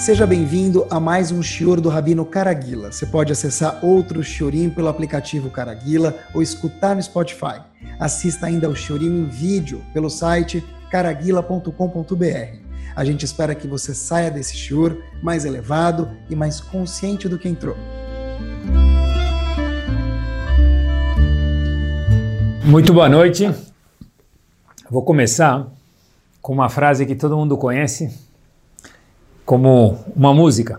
Seja bem-vindo a mais um Shior do Rabino Caraguila. Você pode acessar outro Shiorim pelo aplicativo Caraguila ou escutar no Spotify. Assista ainda ao Shiorim em vídeo pelo site caraguila.com.br. A gente espera que você saia desse Shior mais elevado e mais consciente do que entrou. Muito boa noite. Vou começar com uma frase que todo mundo conhece, como uma música.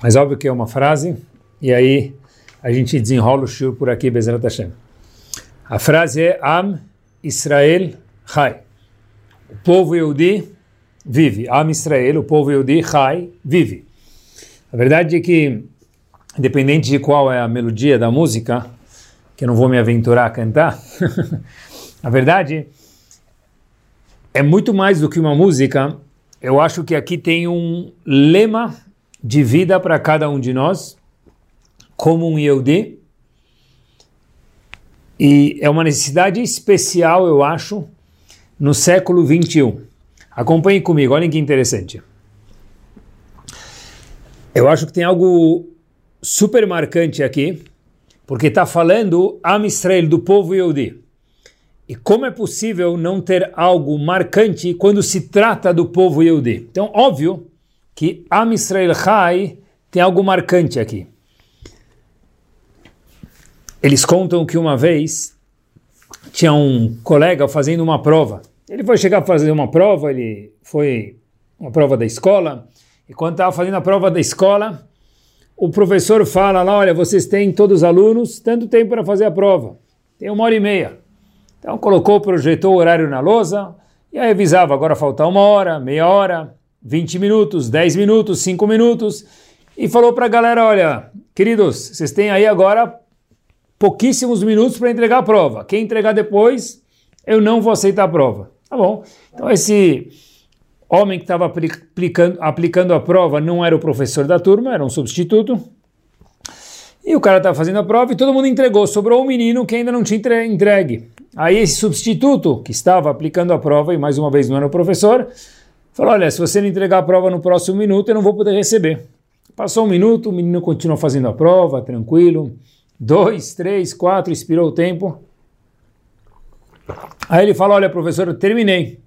Mas óbvio que é uma frase, e aí a gente desenrola o shur por aqui, Bezerra Hashem. A frase é Am Israel Chai. O povo Yehudi vive. Am Israel, o povo Yehudi Chai, vive. A verdade é que, independente de qual é a melodia da música, que eu não vou me aventurar a cantar, a verdade é muito mais do que uma música, eu acho que aqui tem um lema de vida para cada um de nós, como um Yehudi, e é uma necessidade especial, eu acho, no século 21. Acompanhe comigo, olhem que interessante. Eu acho que tem algo super marcante aqui, porque está falando Am Israel, do povo Yehudi. E como é possível não ter algo marcante quando se trata do povo Yehudi? Então, óbvio que Am Israel Chai tem algo marcante aqui. Eles contam que uma vez tinha um colega fazendo uma prova. Ele foi chegar a fazer uma prova, ele foi uma prova da escola, e quando estava fazendo a prova da escola, o professor fala lá, olha, vocês têm, todos os alunos, tanto tempo para fazer a prova. Tem uma hora e meia. Então colocou, projetou o horário na lousa e aí avisava, agora falta uma hora, meia hora, 20 minutos, 10 minutos, 5 minutos. E falou para a galera, olha, queridos, vocês têm aí agora pouquíssimos minutos para entregar a prova. Quem entregar depois, eu não vou aceitar a prova. Tá bom. Então esse homem que estava aplicando, aplicando a prova não era o professor da turma, era um substituto. E o cara estava fazendo a prova e todo mundo entregou. Sobrou um menino que ainda não tinha entregue. Aí esse substituto, que estava aplicando a prova, e mais uma vez não era o professor, falou, olha, se você não entregar a prova no próximo minuto, eu não vou poder receber. Passou um minuto, o menino continuou fazendo a prova, tranquilo. Dois, três, quatro, expirou o tempo. Aí ele falou, olha, professor, eu terminei.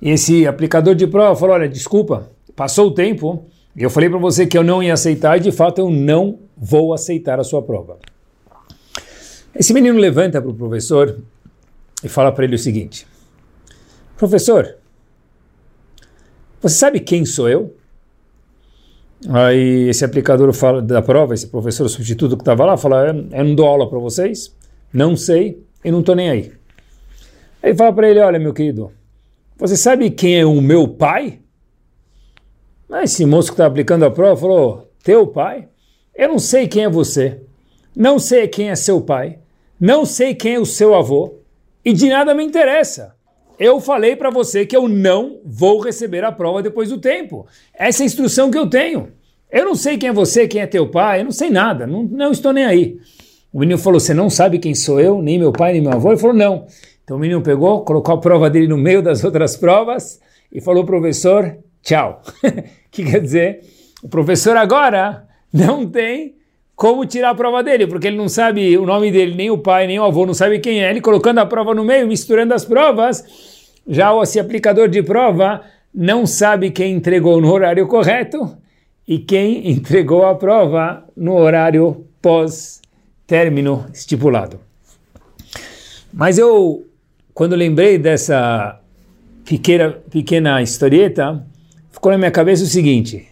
E esse aplicador de prova falou, olha, desculpa, passou o tempo, eu falei para você que eu não ia aceitar, e de fato eu não vou aceitar a sua prova. Esse menino levanta para o professor e fala para ele o seguinte: Professor, você sabe quem sou eu? Aí esse aplicador fala da prova, esse professor substituto que estava lá, fala: Eu não dou aula para vocês, não sei e não estou nem aí. Aí fala para ele: Olha, meu querido, você sabe quem é o meu pai? Mas esse moço que está aplicando a prova falou: Teu pai? Eu não sei quem é você, não sei quem é seu pai, não sei quem é o seu avô e de nada me interessa. Eu falei para você que eu não vou receber a prova depois do tempo. Essa é a instrução que eu tenho. Eu não sei quem é você, quem é teu pai, eu não sei nada, não, não estou nem aí. O menino falou: Você não sabe quem sou eu, nem meu pai, nem meu avô? Ele falou: Não. Então o menino pegou, colocou a prova dele no meio das outras provas e falou: Professor, tchau. que quer dizer? O professor agora não tem como tirar a prova dele, porque ele não sabe o nome dele, nem o pai, nem o avô, não sabe quem é. Ele colocando a prova no meio, misturando as provas, já esse aplicador de prova não sabe quem entregou no horário correto e quem entregou a prova no horário pós-término estipulado. Mas eu, quando lembrei dessa pequena, pequena historieta, ficou na minha cabeça o seguinte: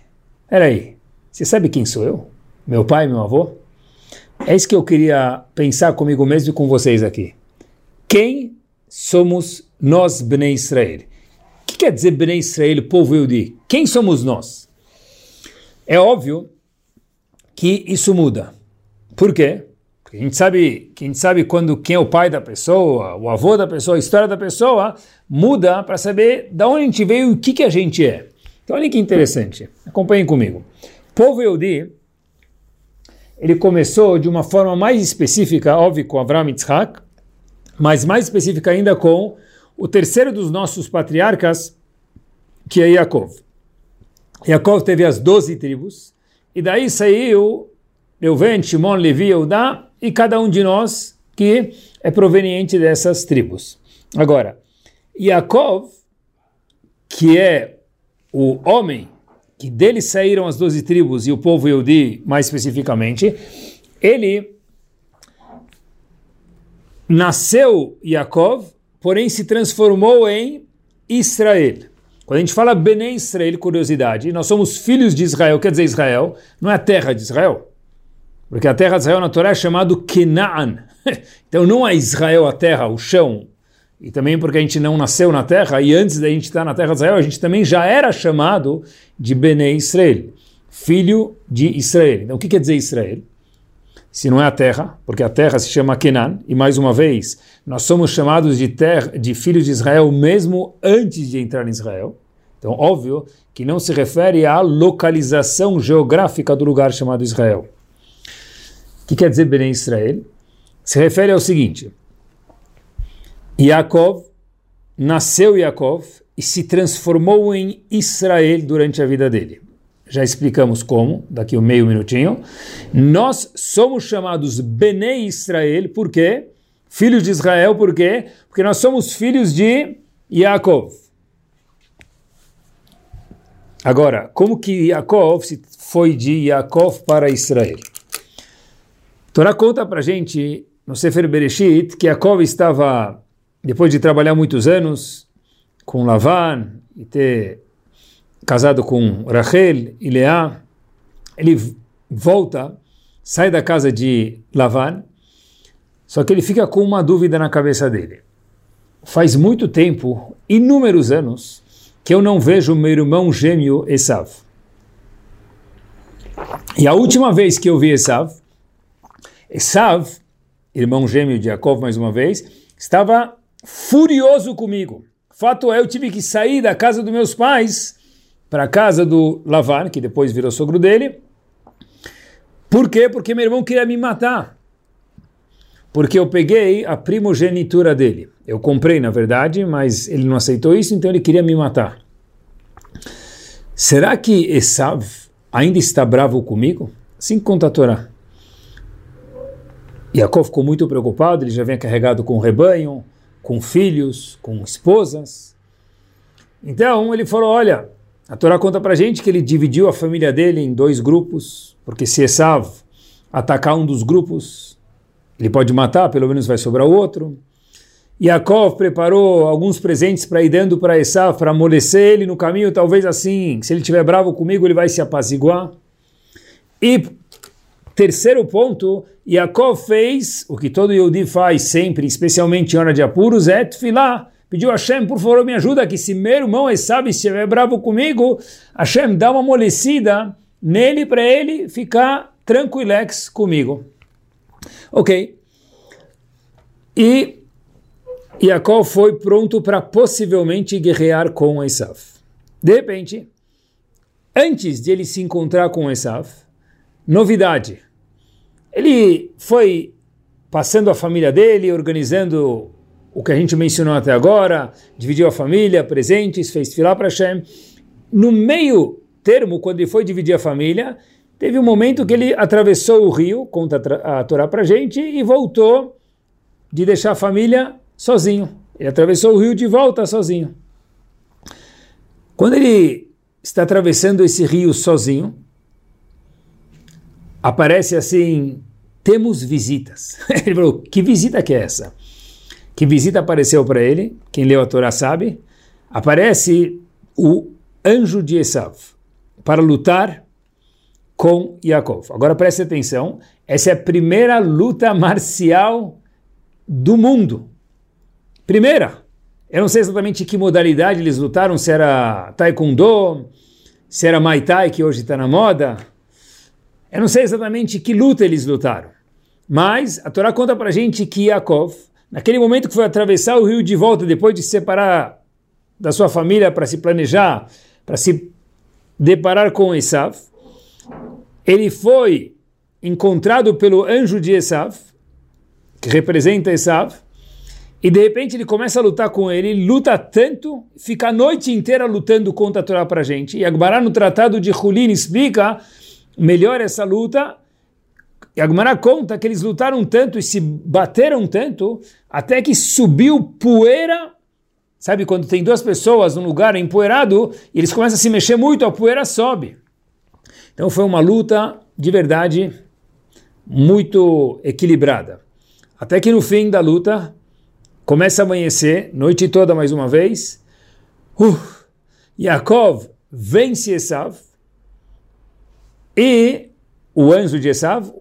peraí, você sabe quem sou eu? Meu pai, meu avô? É isso que eu queria pensar comigo mesmo e com vocês aqui. Quem somos nós, Bnei Israel? O que quer dizer Bnei Israel, povo Yehudi? Quem somos nós? É óbvio que isso muda. Por quê? Porque a gente sabe, a gente sabe quando quem é o pai da pessoa, o avô da pessoa, a história da pessoa, muda para saber de onde a gente veio e o que, que a gente é. Então olha que interessante. Acompanhem comigo. Povo Yehudi ele começou de uma forma mais específica, óbvio, com Avram Yitzhak, mas mais específica ainda com o terceiro dos nossos patriarcas, que é Yaakov. Yaakov teve as doze tribos, e daí saiu Reuven, Shimon, Levi, Eudá, e cada um de nós que é proveniente dessas tribos. Agora, Yaakov, que é o homem que dele saíram as doze tribos e o povo Yehudi mais especificamente, ele nasceu Yaakov, porém se transformou em Israel. Quando a gente fala Bene Israel, curiosidade, nós somos filhos de Israel, quer dizer Israel, não é a terra de Israel. Porque a terra de Israel na Torá é chamado Kenaan. então não é Israel a terra, o chão. E também porque a gente não nasceu na terra, e antes da gente estar na terra de Israel, a gente também já era chamado de Bene Israel, filho de Israel. Então o que quer dizer Israel? Se não é a terra, porque a terra se chama Kenan, e mais uma vez, nós somos chamados de, terra, de filhos de Israel mesmo antes de entrar em Israel. Então, óbvio que não se refere à localização geográfica do lugar chamado Israel. O que quer dizer Bene Israel? Se refere ao seguinte: Yaakov, nasceu Yaakov e se transformou em Israel durante a vida dele. Já explicamos como, daqui um meio minutinho. Nós somos chamados Bene Israel, por quê? Filhos de Israel, por quê? Porque nós somos filhos de Yaakov. Agora, como que Yaakov foi de Yaakov para Israel? Torá conta para gente no Sefer Bereshit que Yaakov estava, depois de trabalhar muitos anos com Lavan e ter casado com Rachel e Leá, ele volta, sai da casa de Lavan, só que ele fica com uma dúvida na cabeça dele. Faz muito tempo, inúmeros anos, que eu não vejo meu irmão gêmeo Esav. E a última vez que eu vi Esav, Esav, irmão gêmeo de Jacob mais uma vez, estava furioso comigo. Fato é, eu tive que sair da casa dos meus pais para a casa do Lavan, que depois virou sogro dele. Por quê? Porque meu irmão queria me matar. Porque eu peguei a primogenitura dele. Eu comprei, na verdade, mas ele não aceitou isso, então ele queria me matar. Será que Esav ainda está bravo comigo? Assim conta a Torá. Yaakov ficou muito preocupado, ele já vinha carregado com rebanho, com filhos, com esposas. Então ele falou: Olha, a Torá conta para gente que ele dividiu a família dele em dois grupos, porque se Esav atacar um dos grupos, ele pode matar, pelo menos vai sobrar o outro. Yaakov preparou alguns presentes para ir dando para Esav, para amolecer ele no caminho, talvez assim, se ele estiver bravo comigo, ele vai se apaziguar. E Terceiro ponto, Yaakov fez o que todo Yehudi faz sempre, especialmente em hora de apuros, é tefilá. Pediu a Hashem, por favor, me ajuda, que se meu irmão sabe se estiver bravo comigo, Hashem dá uma amolecida nele para ele ficar tranquilex comigo. Ok. E Yaakov foi pronto para possivelmente guerrear com Esav. De repente, antes de ele se encontrar com Esav, novidade. Ele foi passando a família dele, organizando o que a gente mencionou até agora, dividiu a família, presentes, fez filar para Hashem. No meio termo, quando ele foi dividir a família, teve um momento que ele atravessou o rio, conta a Torá para gente, e voltou de deixar a família sozinho. Ele atravessou o rio de volta sozinho. Quando ele está atravessando esse rio sozinho, aparece assim: temos visitas. Ele falou: que visita que é essa? Que visita apareceu para ele? Quem leu a Torá sabe. Aparece o anjo de Esav para lutar com Yaakov. Agora preste atenção: essa é a primeira luta marcial do mundo. Primeira. Eu não sei exatamente que modalidade eles lutaram, se era Taekwondo, se era Muay Thai, que hoje está na moda. Eu não sei exatamente que luta eles lutaram, mas a Torá conta para a gente que Yaakov, naquele momento que foi atravessar o rio de volta, depois de se separar da sua família para se planejar, para se deparar com Esav, ele foi encontrado pelo anjo de Esav, que representa Esav, e de repente ele começa a lutar com ele, luta tanto, fica a noite inteira lutando contra a Torá para a gente. E Agmará no Tratado de Hulin explica melhor essa luta. E Agmará conta que eles lutaram tanto e se bateram tanto, até que subiu poeira. Sabe quando tem duas pessoas num lugar empoeirado e eles começam a se mexer muito, a poeira sobe. Então foi uma luta de verdade muito equilibrada. Até que no fim da luta, Começa a amanhecer, noite toda mais uma vez. Uh, Yaakov vence Esav e o anjo de Esav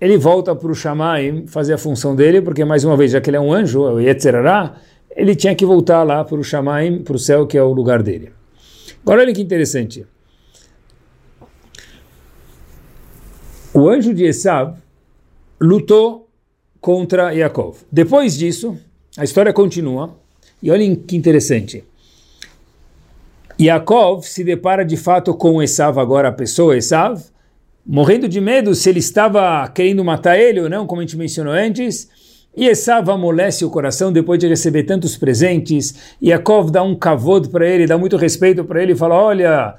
ele volta para o Shamaim fazer a função dele, porque mais uma vez, já que ele é um anjo, o Yetzerará, ele tinha que voltar lá para o Shamaim, para o céu, que é o lugar dele. Agora olha que interessante. O anjo de Esav lutou contra Yaakov. Depois disso, a história continua, e olhem que interessante. Yaakov se depara de fato com Esav, agora a pessoa Esav, morrendo de medo se ele estava querendo matar ele ou não, como a gente mencionou antes. E Esav amolece o coração depois de receber tantos presentes. Yaakov dá um kavod para ele, dá muito respeito para ele e fala: Olha,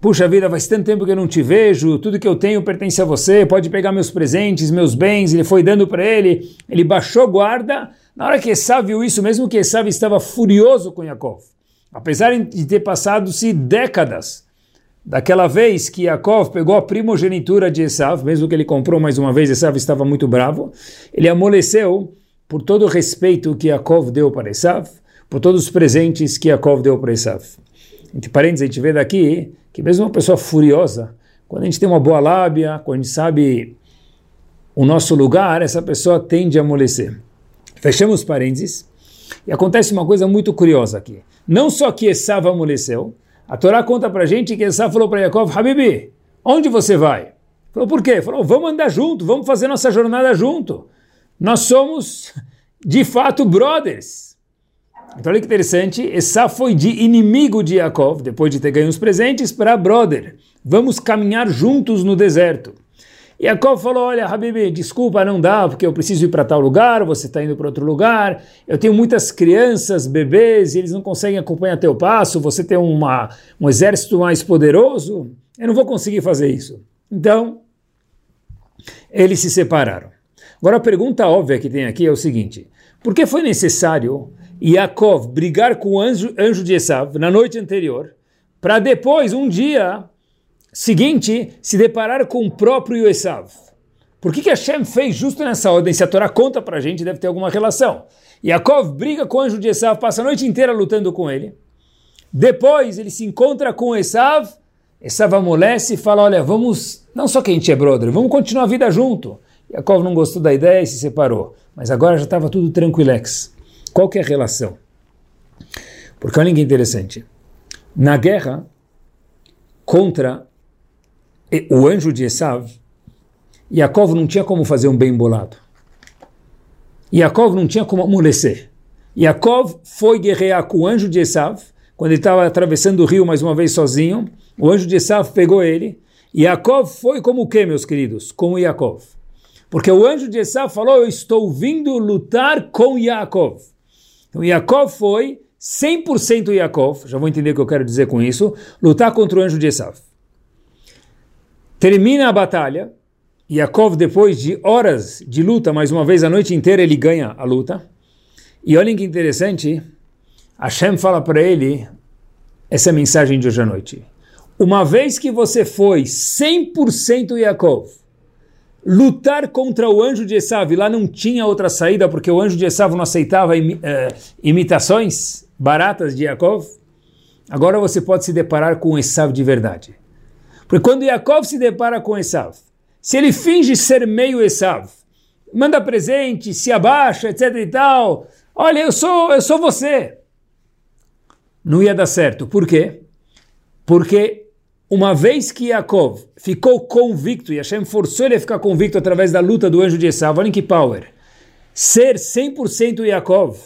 puxa vida, faz tanto tempo que eu não te vejo, tudo que eu tenho pertence a você, pode pegar meus presentes, meus bens. Ele foi dando para ele, ele baixou guarda na hora que Esav viu isso, mesmo que Esav estava furioso com Yaakov, apesar de ter passado-se décadas daquela vez que Yaakov pegou a primogenitura de Esav, mesmo que ele comprou mais uma vez, Esav estava muito bravo, ele amoleceu por todo o respeito que Yaakov deu para Esav, por todos os presentes que Yaakov deu para Esav. Entre parênteses, a gente vê daqui que mesmo uma pessoa furiosa, quando a gente tem uma boa lábia, quando a gente sabe o nosso lugar, essa pessoa tende a amolecer. Fechamos parênteses. E acontece uma coisa muito curiosa aqui. Não só que Esav amoleceu, a Torá conta para gente que Esav falou para Yaakov, Habibi, onde você vai? Falou, por quê? Falou, vamos andar junto, vamos fazer nossa jornada junto. Nós somos, de fato, brothers. Então olha que interessante, Esav foi de inimigo de Yaakov, depois de ter ganho os presentes, para brother. Vamos caminhar juntos no deserto. Yaakov falou, olha, Habibi, desculpa, não dá, porque eu preciso ir para tal lugar, você está indo para outro lugar, eu tenho muitas crianças, bebês, e eles não conseguem acompanhar teu passo, você tem uma, um exército mais poderoso, eu não vou conseguir fazer isso. Então, eles se separaram. Agora a pergunta óbvia que tem aqui é o seguinte, por que foi necessário Yaakov brigar com o anjo, anjo de Esav na noite anterior, para depois, um dia, seguinte se deparar com o próprio Esav. Por que, que Hashem fez justo nessa ordem? Se a Torá conta para a gente, deve ter alguma relação. Yaakov briga com o anjo de Esav, passa a noite inteira lutando com ele. Depois ele se encontra com Esav, Esav amolece e fala, olha, vamos, não só que a gente é brother, vamos continuar a vida junto. Yaakov não gostou da ideia e se separou. Mas agora já estava tudo tranquilex. Qual que é a relação? Porque olha que interessante. Na guerra contra o anjo de Esav, Yaakov não tinha como fazer um bem bolado. Yaakov não tinha como amolecer. Yaakov foi guerrear com o anjo de Esav, quando ele estava atravessando o rio mais uma vez sozinho, o anjo de Esav pegou ele, Yaakov foi como o que, meus queridos? Como Yaakov. Porque o anjo de Esav falou, eu estou vindo lutar com Yaakov. Então Yaakov foi 100% Yaakov, já vou entender o que eu quero dizer com isso, lutar contra o anjo de Esav. Termina a batalha. Yaakov, depois de horas de luta, mais uma vez a noite inteira, ele ganha a luta. E olhem que interessante, Hashem fala para ele essa mensagem de hoje à noite. Uma vez que você foi 100% Yaakov, lutar contra o anjo de Esav, lá não tinha outra saída, porque o anjo de Esav não aceitava uh, imitações baratas de Yaakov, agora você pode se deparar com Esav de verdade. Porque quando Yaakov se depara com Esav, se ele finge ser meio Esav, manda presente, se abaixa, etc e tal, olha, eu sou, eu sou você. Não ia dar certo. Por quê? Porque uma vez que Yaakov ficou convicto, e Hashem forçou ele a ficar convicto através da luta do anjo de Esav, olha que power, ser 100% Yaakov,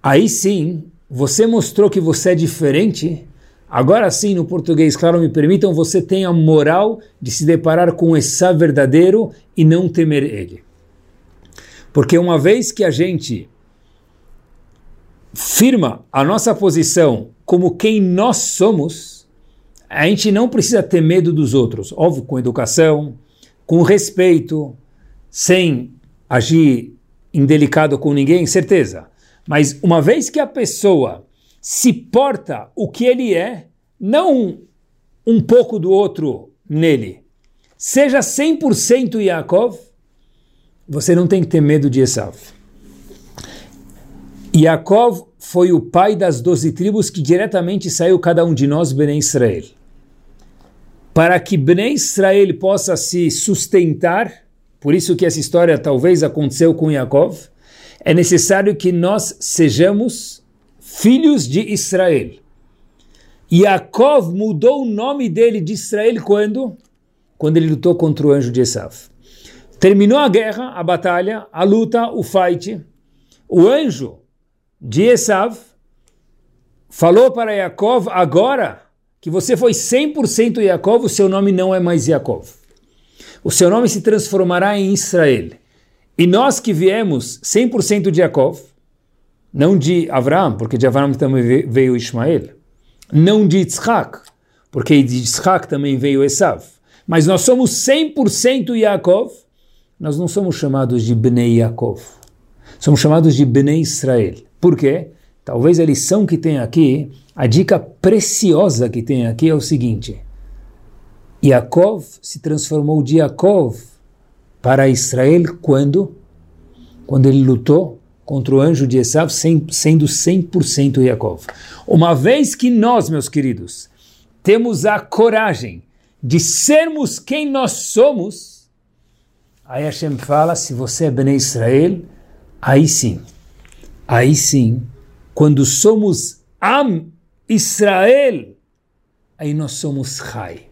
aí sim, você mostrou que você é diferente Agora sim, no português, claro, me permitam, você tem a moral de se deparar com esse verdadeiro e não temer ele. Porque uma vez que a gente firma a nossa posição como quem nós somos, a gente não precisa ter medo dos outros. Óbvio, com educação, com respeito, sem agir indelicado com ninguém, certeza. Mas uma vez que a pessoa se porta o que ele é, não um pouco do outro nele, seja 100% Yaakov, você não tem que ter medo de Esav. Yaakov foi o pai das doze tribos que diretamente saiu cada um de nós, Bnei Israel. Para que Bnei Israel possa se sustentar, por isso que essa história talvez aconteceu com Yaakov, é necessário que nós sejamos filhos de Israel. Yaakov mudou o nome dele de Israel quando? Quando ele lutou contra o anjo de Esav. Terminou a guerra, a batalha, a luta, o fight. O anjo de Esav falou para Yaakov, agora que você foi 100% Yaakov, o seu nome não é mais Yaakov. O seu nome se transformará em Israel. E nós que viemos 100% de Yaakov, não de Abraão, porque de Abraão também veio Ismael, não de Yitzhak, porque de Yitzhak também veio Esav, mas nós somos 100% Yaakov, nós não somos chamados de Bnei Yaakov, somos chamados de Bnei Israel. Por quê? Talvez a lição que tem aqui, a dica preciosa que tem aqui é o seguinte: Yaakov se transformou de Yaakov para Israel quando? Quando ele lutou contra o anjo de Esav, sendo 100% Yaakov. Uma vez que nós, meus queridos, temos a coragem de sermos quem nós somos, aí Hashem fala, se você é Bnei Israel, aí sim aí sim, quando somos Am Israel, aí nós somos Rai.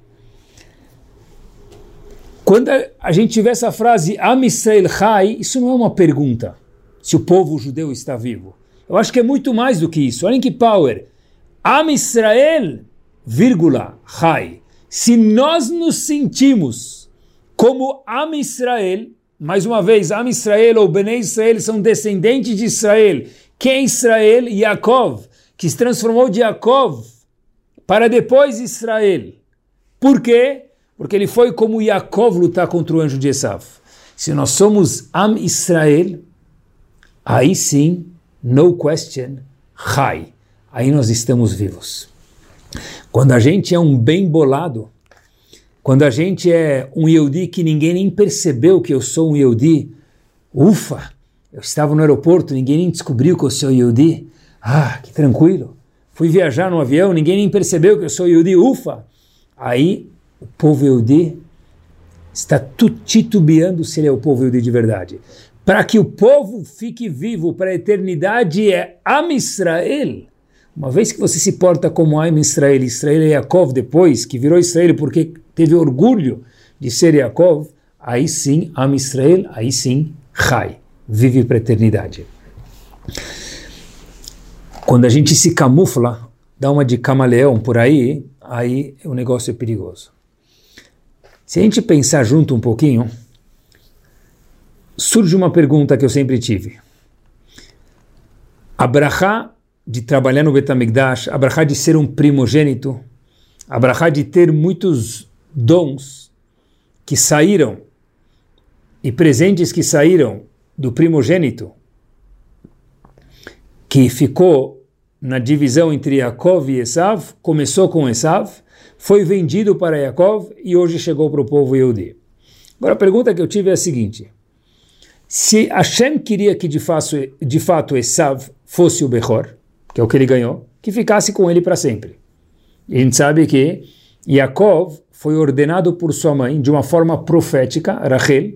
Quando a gente tiver essa frase Am Israel Rai, isso não é uma pergunta, se o povo judeu está vivo. Eu acho que é muito mais do que isso. Olhem que power. Am Israel, vírgula, Rai. Se nós nos sentimos como Am Israel, mais uma vez, Am Israel ou Bnei Israel são descendentes de Israel. Quem é Israel? Yaakov, que se transformou de Yaakov para depois Israel. Por quê? Porque ele foi como Yaakov lutar contra o anjo de Esav. Se nós somos Am Israel, aí sim, no question, Chai. Aí nós estamos vivos. Quando a gente é um bem bolado, quando a gente é um Yehudi que ninguém nem percebeu que eu sou um Yehudi, ufa, eu estava no aeroporto, ninguém nem descobriu que eu sou Yehudi. Ah, que tranquilo. Fui viajar no avião, ninguém nem percebeu que eu sou Yehudi, ufa. Aí o povo Yehudi está titubeando se ele é o povo Yehudi de verdade. Para que o povo fique vivo para a eternidade é Am Israel. Uma vez que você se porta como Am Israel, Israel é Yaakov depois, que virou Israel porque teve orgulho de ser Yaakov, aí sim, Am Israel, aí sim, Chai, vive para a eternidade. Quando a gente se camufla, dá uma de camaleão por aí, aí o negócio é perigoso. Se a gente pensar junto um pouquinho, surge uma pergunta que eu sempre tive. A brachá de trabalhar no Betamigdash, a brachá de ser um primogênito, a brachá de ter muitos dons que saíram e presentes que saíram do primogênito, que ficou na divisão entre Yaakov e Esav, começou com Esav, foi vendido para Yaakov e hoje chegou para o povo Yehudi. Agora a pergunta que eu tive é a seguinte: se Hashem queria que de fato, de fato Esav fosse o Behor, que é o que ele ganhou, que ficasse com ele para sempre. E a gente sabe que Yaakov foi ordenado por sua mãe de uma forma profética, Rachel,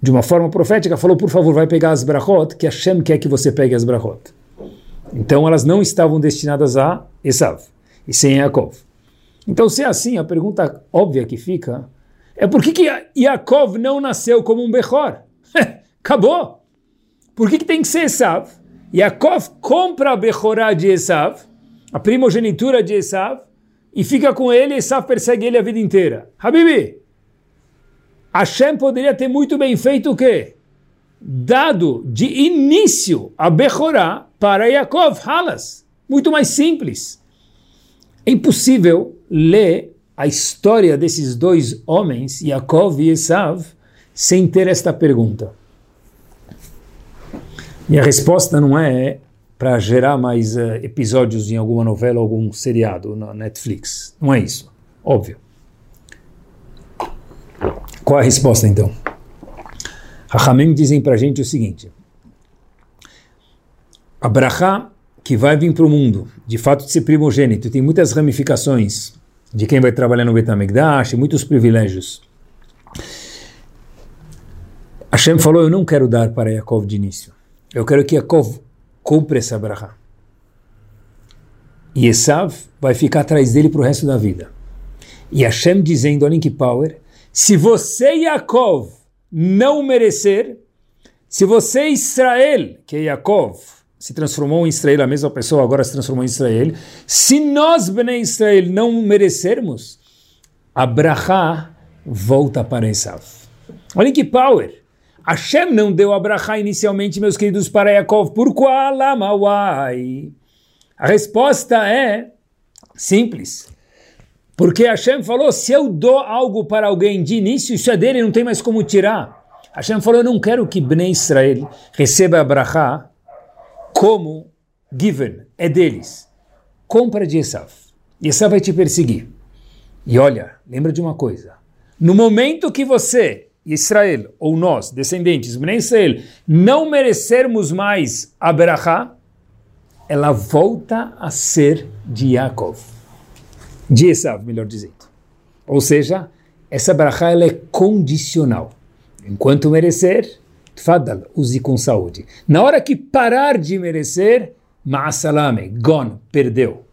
de uma forma profética, falou, por favor, vai pegar as brachot, que Hashem quer que você pegue as brachot. Então elas não estavam destinadas a Esav, e sem Yaakov. Então se é assim, a pergunta óbvia que fica é por que, que Yaakov não nasceu como um Bechor? Acabou! Por que, que tem que ser Esav? Yaakov compra a Bechorá de Esav, a primogenitura de Esav, e fica com ele, e Esav persegue ele a vida inteira. Habibi, Hashem poderia ter muito bem feito o quê? dado de início a Bechorá para Yaakov, Halas. Muito mais simples. É impossível ler a história desses dois homens, Yaakov e Esav, sem ter esta pergunta. E a resposta não é para gerar mais uh, episódios em alguma novela, algum seriado na Netflix. Não é isso. Óbvio. Qual a resposta então? Rahamim dizem para a gente o seguinte: a que vai vir para o mundo, de fato de ser primogênito, tem muitas ramificações de quem vai trabalhar no Betamigdash, muitos privilégios. Hashem falou: Eu não quero dar para Yaakov de início. Eu quero que Yaakov compre essa brachá. E Esav vai ficar atrás dele para o resto da vida. E Hashem dizendo, olhem que power, se você, Yaakov, não merecer, se você, Israel, que é Yaakov, se transformou em Israel, a mesma pessoa agora se transformou em Israel, se nós, Bnei Israel, não merecermos, a brachá volta para Esav. Olhem que power! Hashem não deu a brachá inicialmente, meus queridos, para Yaakov. Por qual? Why? A resposta é simples. Porque Hashem falou, se eu dou algo para alguém de início, isso é dele, não tem mais como tirar. Hashem falou, eu não quero que Bnei Israel receba a brachá como given, é deles. Compra de Esav. E Esav vai te perseguir. E olha, lembra de uma coisa. No momento que você, Israel, ou nós, descendentes, Bnei Israel, não merecermos mais a brachá, ela volta a ser de Yaakov de Esav, melhor dizendo. Ou seja, essa brachá ela é condicional. Enquanto merecer, tfadal, use com saúde. Na hora que parar de merecer, ma'asalame, gone, perdeu.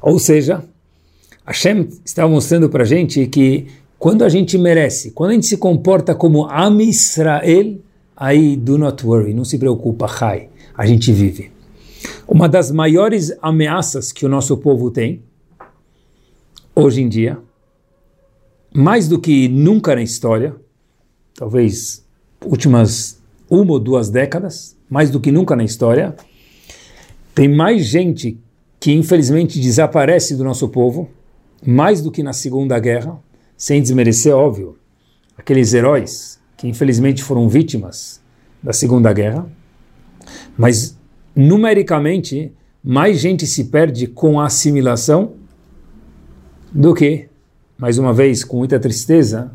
Ou seja, Hashem estava mostrando para a gente que quando a gente merece, quando a gente se comporta como Am Israel, aí do not worry, não se preocupa, Chai, a gente vive. Uma das maiores ameaças que o nosso povo tem, hoje em dia, mais do que nunca na história, talvez últimas uma ou duas décadas, mais do que nunca na história, tem mais gente que infelizmente desaparece do nosso povo, mais do que na Segunda Guerra, sem desmerecer, óbvio, aqueles heróis que infelizmente foram vítimas da Segunda Guerra, mas numericamente, mais gente se perde com a assimilação do que, mais uma vez, com muita tristeza,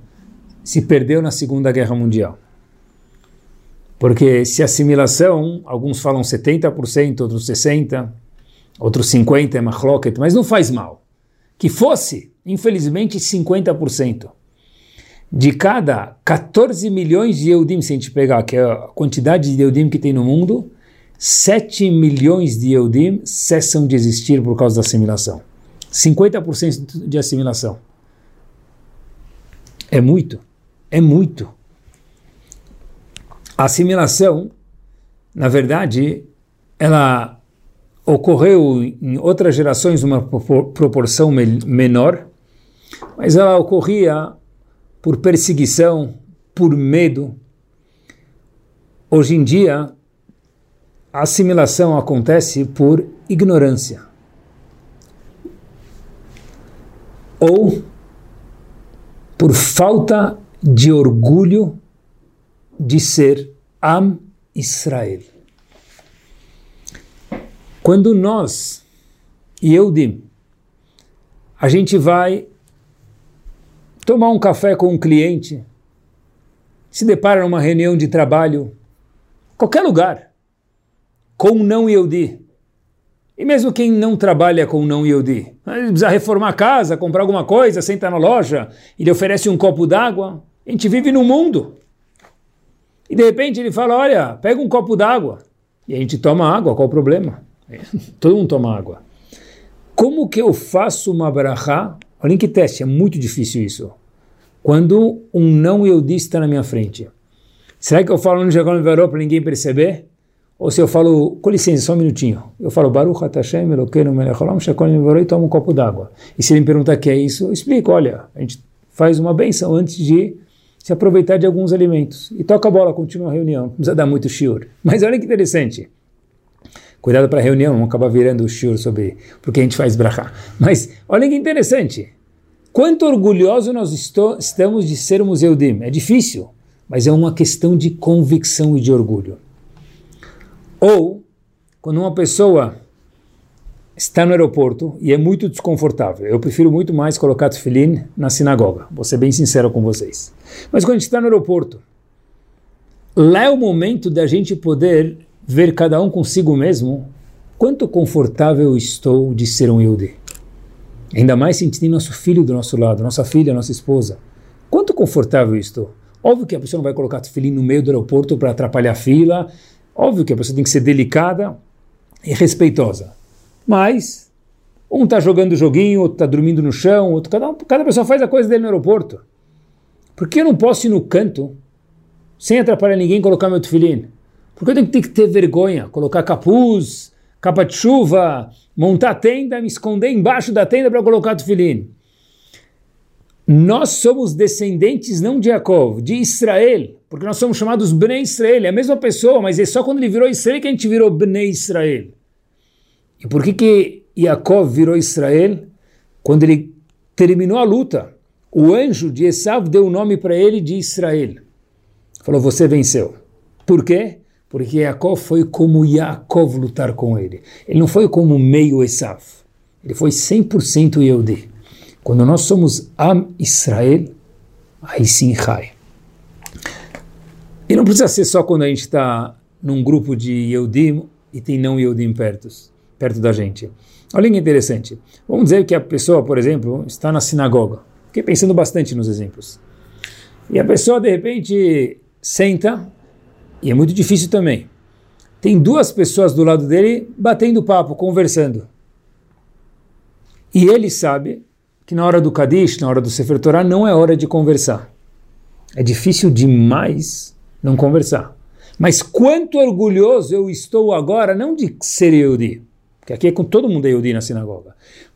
se perdeu na Segunda Guerra Mundial. Porque se assimilação, alguns falam 70%, outros 60%, outros 50% é machloket, mas não faz mal. Que fosse, infelizmente, 50%. De cada 14 milhões de Eudim, se a gente pegar que é a quantidade de Eudim que tem no mundo, 7 milhões de Eudim cessam de existir por causa da assimilação. 50% de assimilação. É muito. É muito. A assimilação, na verdade, ela ocorreu em outras gerações uma proporção menor, mas ela ocorria por perseguição, por medo. Hoje em dia, a assimilação acontece por ignorância. Ou por falta de orgulho de ser Am Israel. Quando nós, Yehudim, a gente vai tomar um café com um cliente, se depara numa reunião de trabalho, qualquer lugar, com um não Yehudi. E mesmo quem não trabalha com não Yehudi, precisa reformar a casa, comprar alguma coisa, senta na loja, ele oferece um copo d'água. A gente vive no mundo. E de repente ele fala, olha, pega um copo d'água. E a gente toma água, qual o problema? Todo mundo toma água. Como que eu faço uma brachá? Olhem que teste, é muito difícil isso. Quando um não Yehudi está na minha frente. Será que eu falo no Jagol para ninguém perceber? Ou se eu falo, com licença, só um minutinho. Eu falo, Baruch Hashem Elokeinu melech haolam shekol e tomo um copo d'água. E se ele me perguntar o que é isso, eu explico, olha, a gente faz uma benção antes de se aproveitar de alguns alimentos. E toca a bola, continua a reunião. Não precisa dar muito shiur. Mas olha que interessante. Cuidado para a reunião, não acabar virando o shiur sobre porque a gente faz brachá. Mas olha que interessante. Quanto orgulhoso nós estamos de sermos Eudim. É difícil, mas é uma questão de convicção e de orgulho. Ou, quando uma pessoa está no aeroporto e é muito desconfortável. Eu prefiro muito mais colocar tefilim na sinagoga, vou ser bem sincero com vocês. Mas quando a gente está no aeroporto, lá é o momento da gente poder ver cada um consigo mesmo quanto confortável estou de ser um Yehudi. Ainda mais se a gente tem nosso filho do nosso lado, nossa filha, nossa esposa. Quanto confortável estou. Óbvio que a pessoa não vai colocar tefilim no meio do aeroporto para atrapalhar a fila. Óbvio que a pessoa tem que ser delicada e respeitosa. Mas um está jogando joguinho, outro está dormindo no chão, outro cada, um, cada pessoa faz a coisa dele no aeroporto. Por que eu não posso ir no canto, sem atrapalhar ninguém, colocar meu tefilim? Porque eu tenho que ter, que vergonha, colocar capuz, capa de chuva, montar tenda, me esconder embaixo da tenda para colocar tefilim. Nós somos descendentes não de Jacob, de Israel, porque nós somos chamados Bnei Israel, é a mesma pessoa, mas é só quando ele virou Israel que a gente virou Bnei Israel. E por que que Yaakov virou Israel? Quando ele terminou a luta, o anjo de Esav deu o nome para ele de Israel. Falou, você venceu. Por quê? Porque Yaakov foi como Yaakov lutar com ele. Ele não foi como meio Esav. Ele foi 100% Yehudi. Quando nós somos Am Israel, aí sim Rai. E não precisa ser só quando a gente está num grupo de Yehudim e tem não Yehudim pertos perto da gente. Olha que interessante. Vamos dizer que a pessoa, por exemplo, está na sinagoga. Fiquei pensando bastante nos exemplos. E a pessoa, de repente, senta, e é muito difícil também. Tem duas pessoas do lado dele batendo papo, conversando. E ele sabe que na hora do Kadish, na hora do Sefer Torah, não é hora de conversar. É difícil demais não conversar. Mas quanto orgulhoso eu estou agora, não de ser Yehudi, porque aqui é com todo mundo é na sinagoga.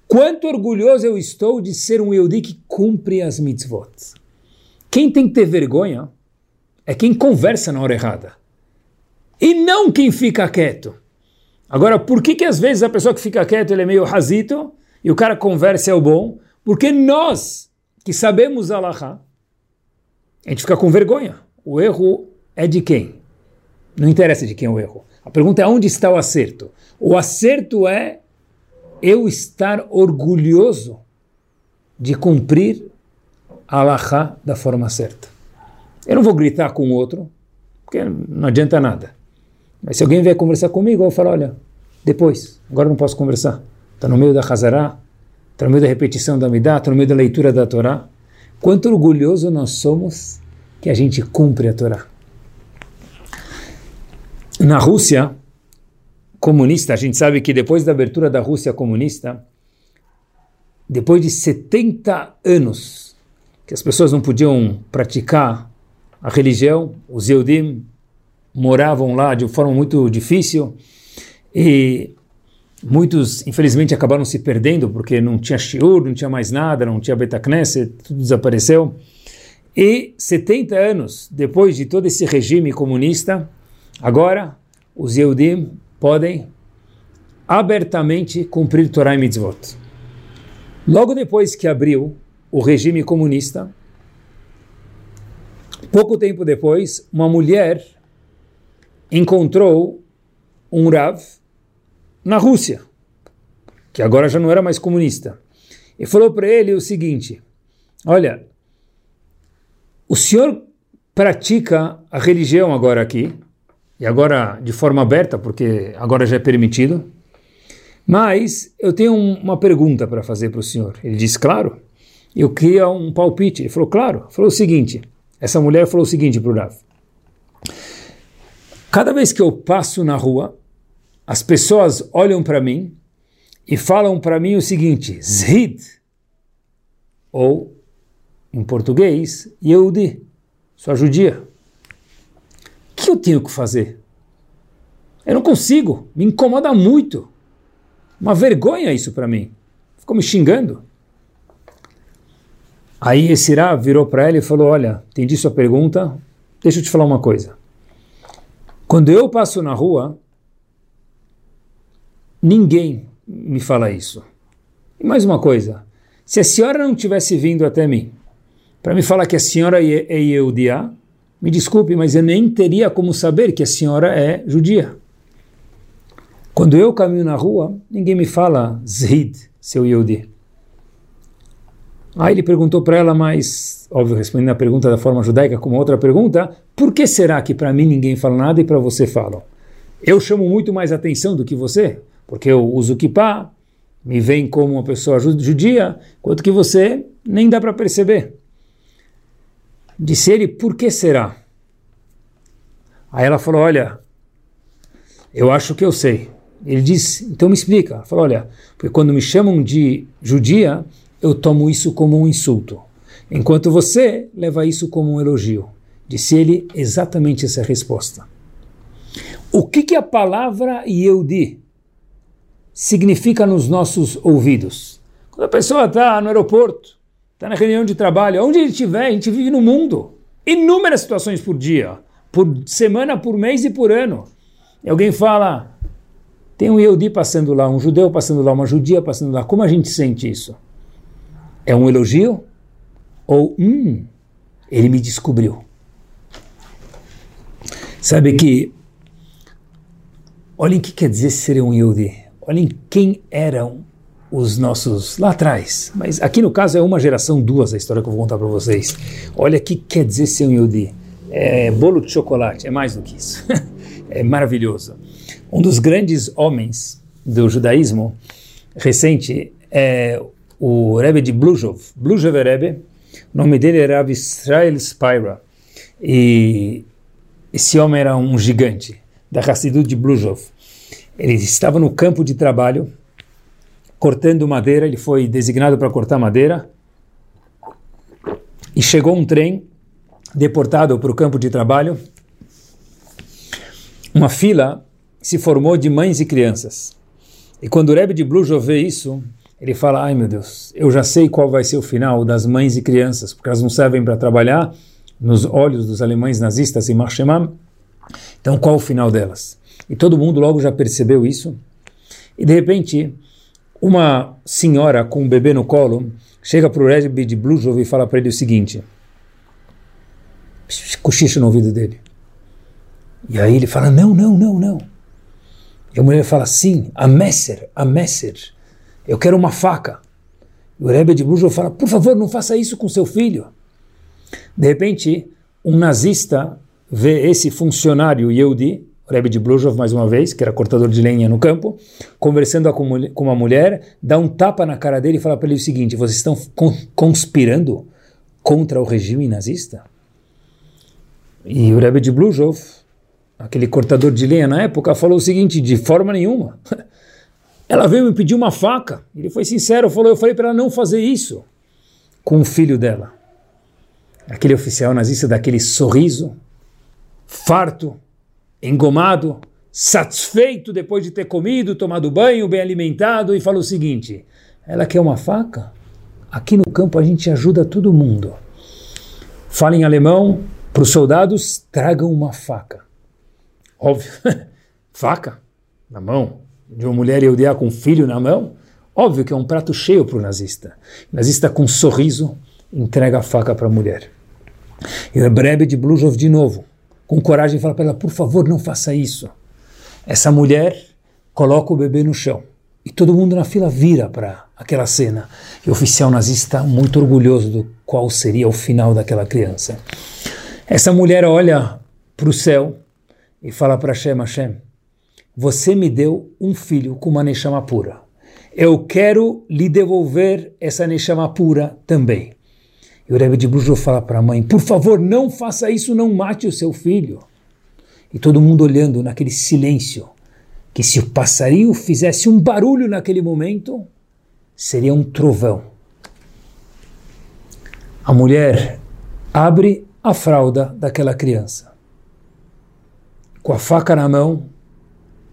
Quanto orgulhoso eu estou de ser um Yehudi que cumpre as mitzvot. Quem tem que ter vergonha é quem conversa na hora errada. E não quem fica quieto. Agora, por que que às vezes a pessoa que fica quieto ele é meio rasito e o cara conversa é o bom? Porque nós, que sabemos Allahá, a gente fica com vergonha. O erro é de quem? Não interessa de quem é o erro. A pergunta é onde está o acerto. O acerto é eu estar orgulhoso de cumprir a Allahá da forma certa. Eu não vou gritar com o outro, porque não adianta nada. Mas se alguém vier conversar comigo, eu falar, olha, depois, agora não posso conversar. Está no meio da Hazará, está no meio da repetição da Midah, está no meio da leitura da Torá. Quanto orgulhoso nós somos que a gente cumpre a Torá. Na Rússia, comunista, a gente sabe que depois da abertura da Rússia comunista, depois de 70 anos que as pessoas não podiam praticar a religião, os Eudim moravam lá de forma muito difícil e muitos, infelizmente, acabaram se perdendo porque não tinha shiur, não tinha mais nada, não tinha Betacneset, tudo desapareceu. E 70 anos depois de todo esse regime comunista, agora os Eudim podem abertamente cumprir Torah e Mitzvot. Logo depois que abriu o regime comunista, pouco tempo depois, uma mulher encontrou um Rav na Rússia, que agora já não era mais comunista, e falou para ele o seguinte: Olha, o senhor pratica a religião agora aqui, e agora de forma aberta, porque agora já é permitido. Mas eu tenho um, uma pergunta para fazer para o senhor. Ele disse, claro. Eu queria um palpite. Ele falou, claro. Falou o seguinte: essa mulher falou o seguinte para o Rav. Cada vez que eu passo na rua, as pessoas olham para mim e falam para mim o seguinte: Zhid, ou em português, Yehudi, sua judia que eu tenho que fazer? Eu não consigo, me incomoda muito. Uma vergonha isso para mim. Ficou me xingando. Aí esse Rá virou para ela e falou, olha, entendi sua pergunta, deixa eu te falar uma coisa. Quando eu passo na rua, ninguém me fala isso. E mais uma coisa, se a senhora não tivesse vindo até mim para me falar que a senhora é, Yehudiá, me desculpe, mas eu nem teria como saber que a senhora é judia. Quando eu caminho na rua, ninguém me fala Zhid, seu Yehudi. Aí ele perguntou para ela, mas, óbvio, respondendo a pergunta da forma judaica como outra pergunta, por que será que para mim ninguém fala nada e para você falam? Eu chamo muito mais atenção do que você, porque eu uso kippah, me veem como uma pessoa judia, quanto que você nem dá para perceber. Disse ele, por que será? Aí ela falou, olha, eu acho que eu sei. Ele disse, então me explica. Ela falou, olha, porque quando me chamam de judia, eu tomo isso como um insulto, enquanto você leva isso como um elogio. Disse ele exatamente essa resposta. O que, que a palavra Yehudi significa nos nossos ouvidos? Quando a pessoa está no aeroporto, está na reunião de trabalho, onde ele estiver, a gente vive no mundo. Inúmeras situações por dia, por semana, por mês e por ano. E alguém fala, tem um Yehudi passando lá, um judeu passando lá, uma judia passando lá. Como a gente sente isso? É um elogio? Ou, hum, ele me descobriu. Sabe que, olhem o que quer dizer ser um Yehudi. Olhem quem eram os nossos lá atrás, mas aqui no caso é uma geração, duas a história que eu vou contar para vocês. Olha o que quer dizer ser um Yodi. É bolo de chocolate, é mais do que isso. é maravilhoso. Um dos grandes homens do judaísmo recente é o Rebbe de Bluzhov. Bluzhov é Rebbe, o nome dele era Rav Israel Spira. E esse homem era um gigante da Hassidut de Bluzhov. Ele estava no campo de trabalho cortando madeira, ele foi designado para cortar madeira, e chegou um trem deportado para o campo de trabalho. Uma fila se formou de mães e crianças. E quando o Rebbe de Blujov vê isso, ele fala, ai meu Deus, eu já sei qual vai ser o final das mães e crianças, porque elas não servem para trabalhar nos olhos dos alemães nazistas em Marshemam. Então qual o final delas? E todo mundo logo já percebeu isso. E de repente, uma senhora com um bebê no colo chega para o Rebbe de Blujov e fala para ele o seguinte, cochicha no ouvido dele. E aí ele fala, não, não, não, não. E a mulher fala, sim, a messer, a messer, eu quero uma faca. E o Rebbe de Blujov fala, por favor, não faça isso com seu filho. De repente, um nazista vê esse funcionário Yehudi, Rebbe de Blujov, mais uma vez, que era cortador de lenha no campo, conversando com uma mulher, dá um tapa na cara dele e fala para ele o seguinte: vocês estão conspirando contra o regime nazista? E o Rebbe de Blujov, aquele cortador de lenha na época, falou o seguinte: de forma nenhuma. Ela veio me pedir uma faca. Ele foi sincero, falou: eu falei para ela não fazer isso com o filho dela. Aquele oficial nazista daquele sorriso, farto, engomado, satisfeito depois de ter comido, tomado banho, bem alimentado, e fala o seguinte: ela quer uma faca? Aqui no campo a gente ajuda todo mundo. Fala em alemão para os soldados: tragam uma faca. Óbvio, faca na mão de uma mulher eudeia com um filho na mão. Óbvio que é um prato cheio para o nazista. O nazista, com um sorriso, entrega a faca para a mulher. E o Brebe de Bluzhov de novo com coragem, fala para ela: por favor, não faça isso. Essa mulher coloca o bebê no chão. E todo mundo na fila vira para aquela cena. E o oficial nazista, muito orgulhoso do qual seria o final daquela criança. Essa mulher olha para o céu e fala para Hashem: Hashem, você me deu um filho com uma neshama pura. Eu quero lhe devolver essa neshama pura também. E o Rebbe de Brujo fala para a mãe: por favor, não faça isso, não mate o seu filho. E todo mundo olhando naquele silêncio, que se o passarinho fizesse um barulho naquele momento, seria um trovão. A mulher abre a fralda daquela criança. Com a faca na mão,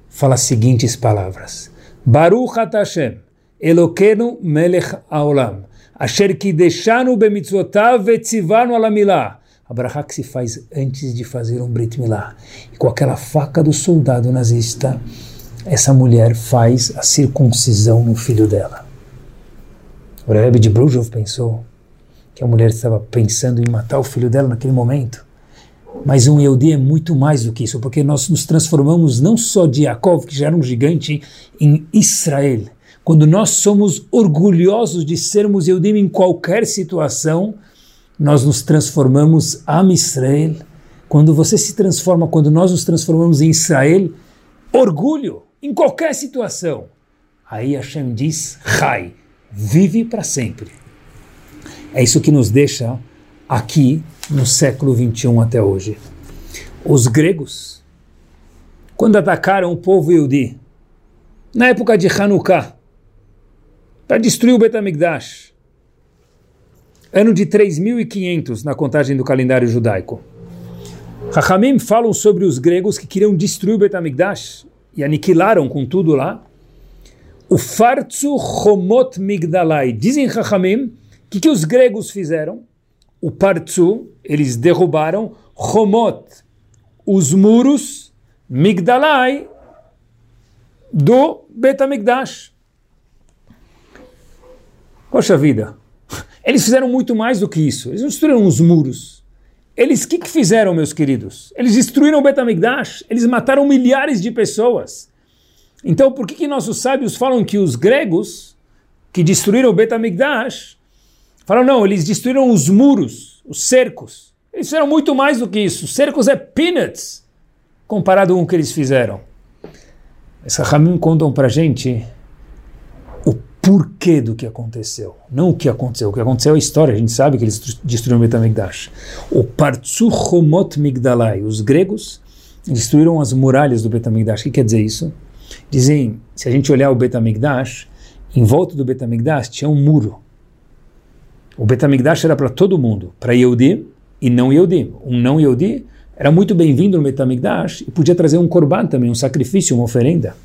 fala as seguintes palavras: Baruch Hashem, Eloqueno melech haolam, Asher kideshanu bemitzvotav vetzivanu alamilá. A brachá que se faz antes de fazer um Brit Milá. E com aquela faca do soldado nazista, essa mulher faz a circuncisão no filho dela. O Rebbe de Brujov pensou que a mulher estava pensando em matar o filho dela naquele momento. Mas um Yehudi é muito mais do que isso, porque nós nos transformamos não só de Yaakov, que já era um gigante, em Israel. Quando nós somos orgulhosos de sermos Yehudim em qualquer situação, nós nos transformamos Am Israel. Quando você se transforma, quando nós nos transformamos em Israel, orgulho em qualquer situação. Aí Hashem diz, Rai, vive para sempre. É isso que nos deixa aqui no século 21 até hoje. Os gregos, quando atacaram o povo Yehudi, na época de Hanukkah, para destruir o Betamigdash, ano de 3500 na contagem do calendário judaico. Rahamim falam sobre os gregos que queriam destruir o Betamigdash e aniquilaram com tudo lá. O Fartzu Homot Migdalai. Dizem Rahamim, que, que os gregos fizeram? O Partzu, eles derrubaram Homot, os muros Migdalai do Betamigdash. Poxa vida, eles fizeram muito mais do que isso. Eles não destruíram os muros. Eles o que, que, fizeram, meus queridos? Eles destruíram o Betamigdash. Eles mataram milhares de pessoas. Então, por que, que nossos sábios falam que os gregos que destruíram o Betamigdash falam não? Eles destruíram os muros, os cercos. Eles fizeram muito mais do que isso. Os cercos é peanuts comparado com o que eles fizeram. Essa Ramim contam para gente porquê do que aconteceu. Não o que aconteceu. O que aconteceu é a história. A gente sabe que eles destruíram o Betamigdash. O Partsuchomot Migdalai. Os gregos destruíram as muralhas do Betamigdash. O que quer dizer isso? Dizem, se a gente olhar o Betamigdash, em volta do Betamigdash tinha um muro. O Betamigdash era para todo mundo, para Yehudi e não Yehudi. Um não Yehudi era muito bem-vindo no Betamigdash e podia trazer um korban também, um sacrifício, uma oferenda.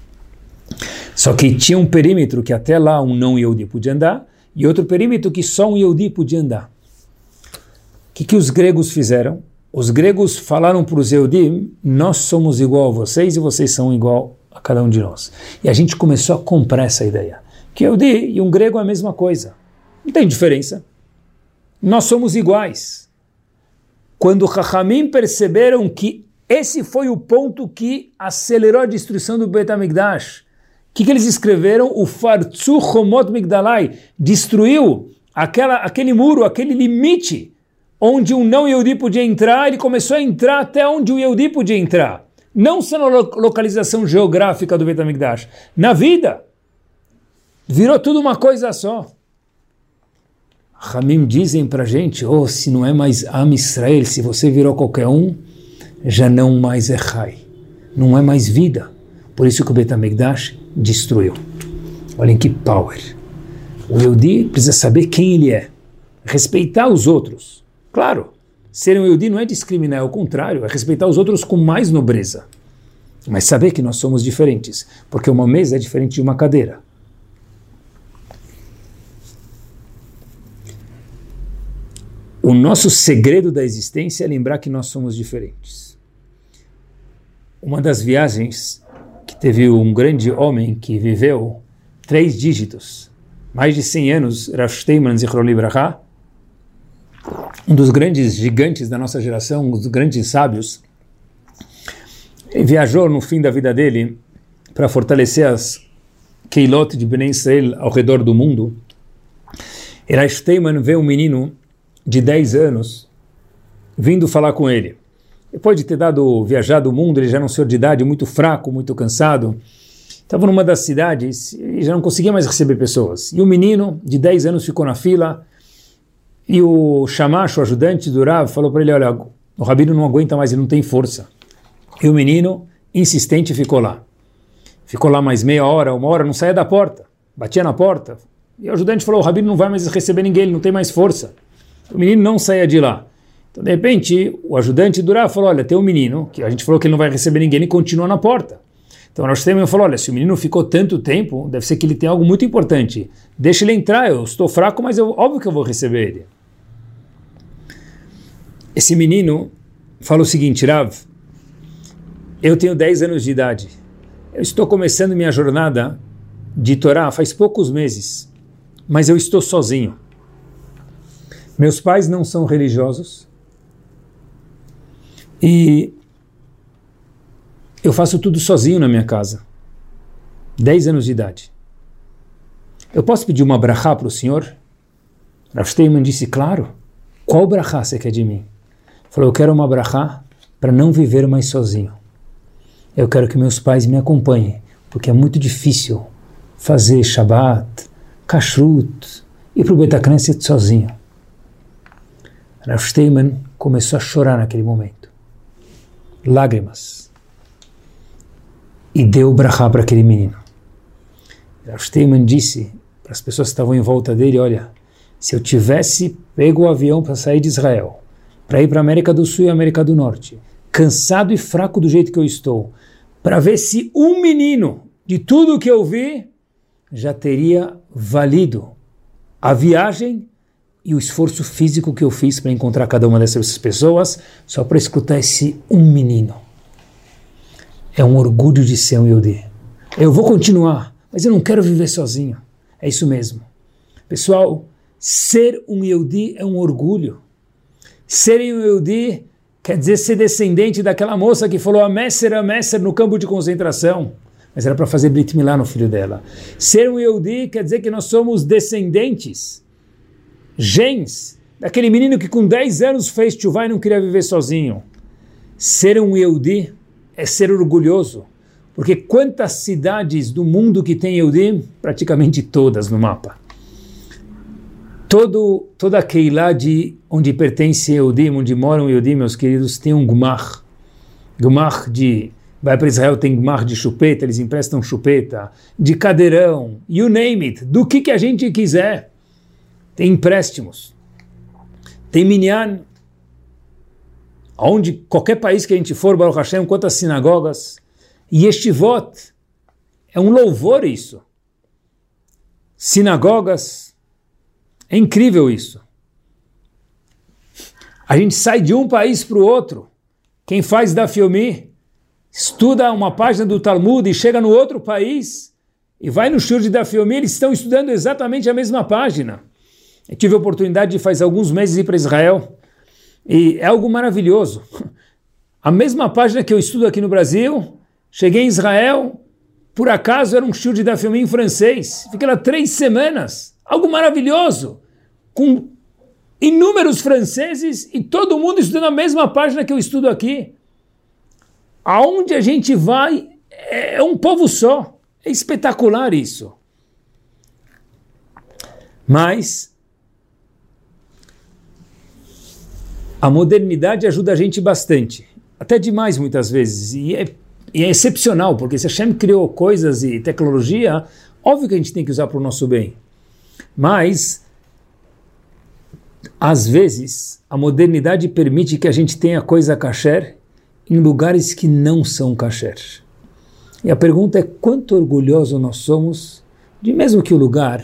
Só que tinha um perímetro que até lá um não Yehudi podia andar e outro perímetro que só um Yehudi podia andar. O que, que os gregos fizeram? Os gregos falaram para os Yehudi, nós somos igual a vocês e vocês são igual a cada um de nós. E a gente começou a comprar essa ideia. Que Yehudi e um grego é a mesma coisa. Não tem diferença. Nós somos iguais. Quando Chachamim perceberam que esse foi o ponto que acelerou a destruição do Betamigdash, que, que eles escreveram? O Fartzu Homot Migdalai destruiu aquela, aquele muro, aquele limite onde um não Yehudi podia entrar, ele começou a entrar até onde o Yehudi podia entrar. Não só na localização geográfica do Betamigdash, na vida. Virou tudo uma coisa só. Ramim dizem para gente, oh, se não é mais Am Israel, se você virou qualquer um, já não mais é Rai, não é mais vida. Por isso que o Betamigdash destruiu. Olhem que power. O Yehudi precisa saber quem ele é, respeitar os outros. Claro, ser um Yehudi não é discriminar, é o contrário, é respeitar os outros com mais nobreza. Mas saber que nós somos diferentes, porque uma mesa é diferente de uma cadeira. O nosso segredo da existência é lembrar que nós somos diferentes. Uma das viagens teve um grande homem que viveu três dígitos, mais de 100 anos, Rav Steinman Zichroli Bracha, um dos grandes gigantes da nossa geração, um dos grandes sábios, viajou no fim da vida dele para fortalecer as Keilot de Ben Israel ao redor do mundo. Rav Steinman vê um menino de 10 anos vindo falar com ele. Depois de ter dado viajado o mundo, ele já era um senhor de idade muito fraco, muito cansado. Estava numa das cidades e já não conseguia mais receber pessoas. E o menino de 10 anos ficou na fila e o chamacho, o ajudante do Rav, falou para ele, olha, o rabino não aguenta mais, ele não tem força. E o menino, insistente, ficou lá. Ficou lá mais meia hora, uma hora, não saía da porta. Batia na porta. E o ajudante falou, o rabino não vai mais receber ninguém, ele não tem mais força. O menino não saía de lá. Então, de repente, o ajudante do Rav falou: Olha, tem um menino, que a gente falou que ele não vai receber ninguém, e continua na porta. Então nós temos falou, olha, se o menino ficou tanto tempo, deve ser que ele tem algo muito importante. Deixa ele entrar, eu estou fraco, mas eu, óbvio que eu vou receber ele. Esse menino fala o seguinte, Rav, eu tenho 10 anos de idade. Eu estou começando minha jornada de Torá faz poucos meses, mas eu estou sozinho. Meus pais não são religiosos e eu faço tudo sozinho na minha casa. 10 anos de idade. Eu posso pedir uma brachá para o senhor? Rav Steinman disse, claro. Qual brachá você quer de mim? Falou, eu quero uma brachá para não viver mais sozinho. Eu quero que meus pais me acompanhem, porque é muito difícil fazer Shabbat, Kashrut, ir para o Betacneset sozinho. Rav Steinman começou a chorar naquele momento. Lágrimas. E deu brachá para aquele menino. Rav Steinman disse para as pessoas que estavam em volta dele, olha, se eu tivesse pego o avião para sair de Israel, para ir para a América do Sul e América do Norte, cansado e fraco do jeito que eu estou, para ver se um menino de tudo que eu vi já teria valido a viagem e o esforço físico que eu fiz para encontrar cada uma dessas pessoas só para escutar esse um menino. É um orgulho de ser um Yodi. Eu vou continuar, mas eu não quero viver sozinho. É isso mesmo. Pessoal, ser um Yodi é um orgulho. Ser um Yodi quer dizer ser descendente daquela moça que falou a Messer, a Messer no campo de concentração mas era para fazer Brit Milá no filho dela. Ser um Yehudi quer dizer que nós somos descendentes, gens, daquele menino que com 10 anos fez chuvá e não queria viver sozinho. Ser um Yehudi é ser orgulhoso, porque quantas cidades do mundo que tem Yehudi? Praticamente todas no mapa. Todo, toda a Keilah de onde pertence Yehudim, onde moram Yehudim, meus queridos, tem um Gmach. Gmach de Vai para Israel, tem mar de chupeta, eles emprestam chupeta, de cadeirão, you name it, do que, que a gente quiser. Tem empréstimos. Tem minyan. Onde qualquer país que a gente for, Baruch Hashem, quantas sinagogas. E este voto é um louvor isso. Sinagogas. É incrível isso. A gente sai de um país para o outro. Quem faz da filme estuda uma página do Talmud e chega no outro país e vai no shur de Dafiomi, eles estão estudando exatamente a mesma página. Eu tive a oportunidade de faz alguns meses ir para Israel e é algo maravilhoso. A mesma página que eu estudo aqui no Brasil, cheguei em Israel, por acaso era um shur de Dafiomi em francês. Fiquei lá três semanas. Algo maravilhoso. Com inúmeros franceses e todo mundo estudando a mesma página que eu estudo aqui. Aonde a gente vai é, é um povo só. É espetacular isso. Mas a modernidade ajuda a gente bastante, até demais muitas vezes, e é, e é excepcional, porque se a Shem criou coisas e tecnologia, óbvio que a gente tem que usar para o nosso bem. Mas, às vezes, a modernidade permite que a gente tenha coisa kasher em lugares que não são kasher. E a pergunta é quanto orgulhoso nós somos de mesmo que o lugar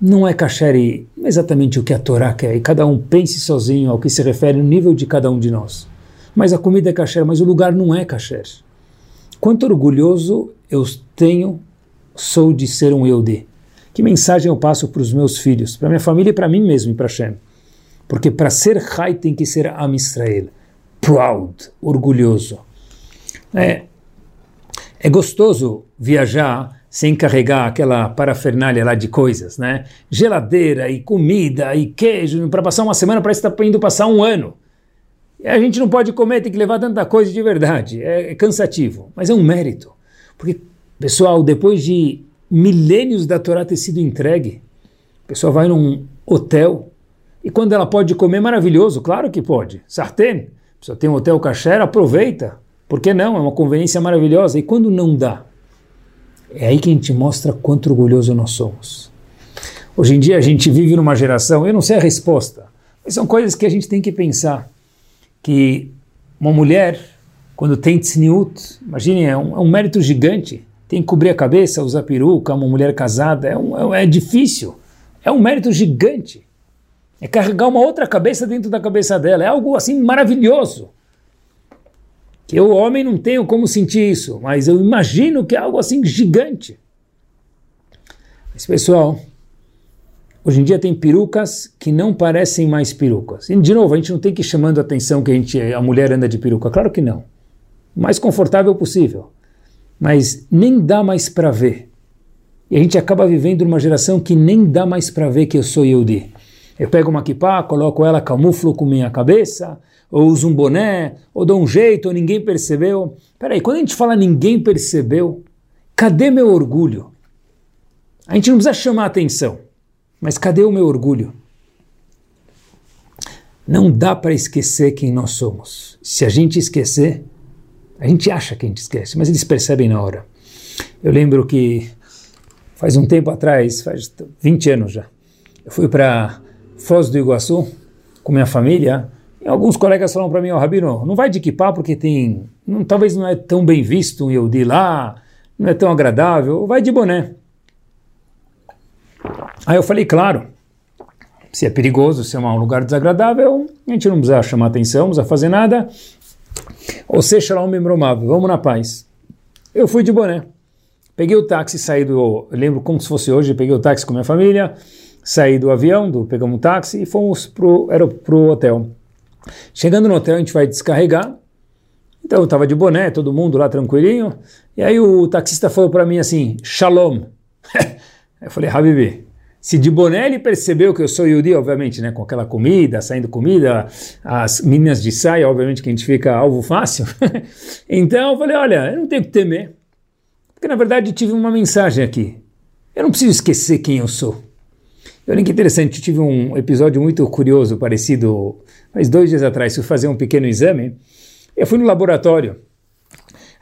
não é kasher e exatamente o que a Torá quer, e cada um pense sozinho ao que se refere no nível de cada um de nós. Mas a comida é kasher, mas o lugar não é kasher. Quanto orgulhoso eu tenho, sou de ser um Yehudi. Que mensagem eu passo para os meus filhos, para minha família e para mim mesmo e para Hashem? Porque para ser Rai tem que ser Am Israel proud, orgulhoso. É, é gostoso viajar sem carregar aquela parafernália lá de coisas, né? Geladeira e comida e queijo, para passar uma semana parece que está indo passar um ano. E a gente não pode comer, tem que levar tanta coisa de verdade, é, é cansativo, mas é um mérito. Porque, pessoal, depois de milênios da Torá ter sido entregue, a pessoa vai num hotel e quando ela pode comer, maravilhoso, claro que pode. Sartén, pessoa tem um hotel kasher, aproveita. Por que não? É uma conveniência maravilhosa. E quando não dá? É aí que a gente mostra quanto orgulhoso nós somos. Hoje em dia a gente vive numa geração, eu não sei a resposta, mas são coisas que a gente tem que pensar. Que uma mulher quando tem tzniut, imagine, é um, é um, mérito gigante. Tem que cobrir a cabeça, usar peruca, uma mulher casada, é, um, é, é difícil. É um mérito gigante. É carregar uma outra cabeça dentro da cabeça dela. É algo assim maravilhoso. Que eu, homem, não tenho como sentir isso, mas eu imagino que é algo assim gigante. Mas, pessoal, hoje em dia tem perucas que não parecem mais perucas. E, de novo, a gente não tem que ir chamando a atenção que a, gente, a mulher anda de peruca. Claro que não. O mais confortável possível. Mas nem dá mais para ver. E a gente acaba vivendo numa geração que nem dá mais para ver que eu sou Yehudi. Eu pego uma kippah, coloco ela, camuflo com minha cabeça, ou uso um boné, ou dou um jeito, ou ninguém percebeu. Peraí, quando a gente fala ninguém percebeu, cadê meu orgulho? A gente não precisa chamar atenção, mas cadê o meu orgulho? Não dá para esquecer quem nós somos. Se a gente esquecer, a gente acha que a gente esquece, mas eles percebem na hora. Eu lembro que faz um tempo atrás, faz 20 anos já, eu fui para Foz do Iguaçu com minha família, alguns colegas falaram para mim, ó, oh, Rabino, não vai de equipar porque tem, não, talvez não é tão bem visto um Yehudi lá, não é tão agradável, vai de boné. Aí eu falei, claro, se é perigoso, se é um lugar desagradável, a gente não precisa chamar atenção, não precisa fazer nada. Ou seja, lá um memromável, vamos na paz. Eu fui de boné. Peguei o táxi, saí do. Lembro como se fosse hoje, peguei o táxi com minha família, saí do avião, do, pegamos um táxi e fomos pro, era pro hotel. Chegando no hotel, a gente vai descarregar. Então eu estava de boné, todo mundo lá tranquilinho. E aí o taxista falou para mim assim: Shalom. eu falei: Habibi. Se de boné ele percebeu que eu sou Yudi, obviamente, né, com aquela comida, saindo comida, as meninas de saia, obviamente que a gente fica alvo fácil. então eu falei: olha, eu não tenho que temer. Porque na verdade tive uma mensagem aqui. Eu não preciso esquecer quem eu sou. Olha que interessante, eu tive um episódio muito curioso, parecido, faz dois dias atrás, fui fazer um pequeno exame, eu fui no laboratório,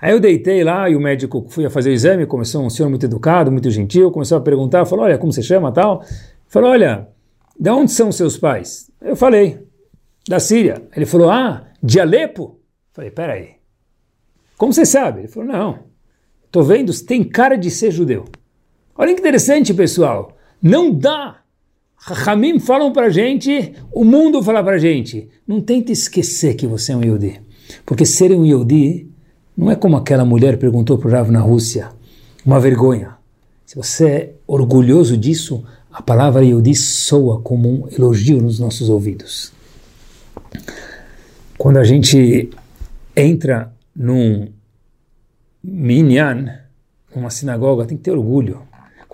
aí eu deitei lá e o médico fui a fazer o exame, começou um senhor muito educado, muito gentil, começou a perguntar, falou, olha, como você chama, tal, falou, olha, de onde são seus pais? Eu falei, da Síria. Ele falou, ah, de Alepo? Falei, peraí, como você sabe? Ele falou, não, tô vendo, tem cara de ser judeu. Olha que interessante, pessoal, não dá Hamim falam para gente, o mundo fala para gente, não tente esquecer que você é um Yehudi. Porque ser um Yehudi não é como aquela mulher perguntou para o Rav na Rússia, uma vergonha. Se você é orgulhoso disso, a palavra Yehudi soa como um elogio nos nossos ouvidos. Quando a gente entra num minyan, numa sinagoga, tem que ter orgulho.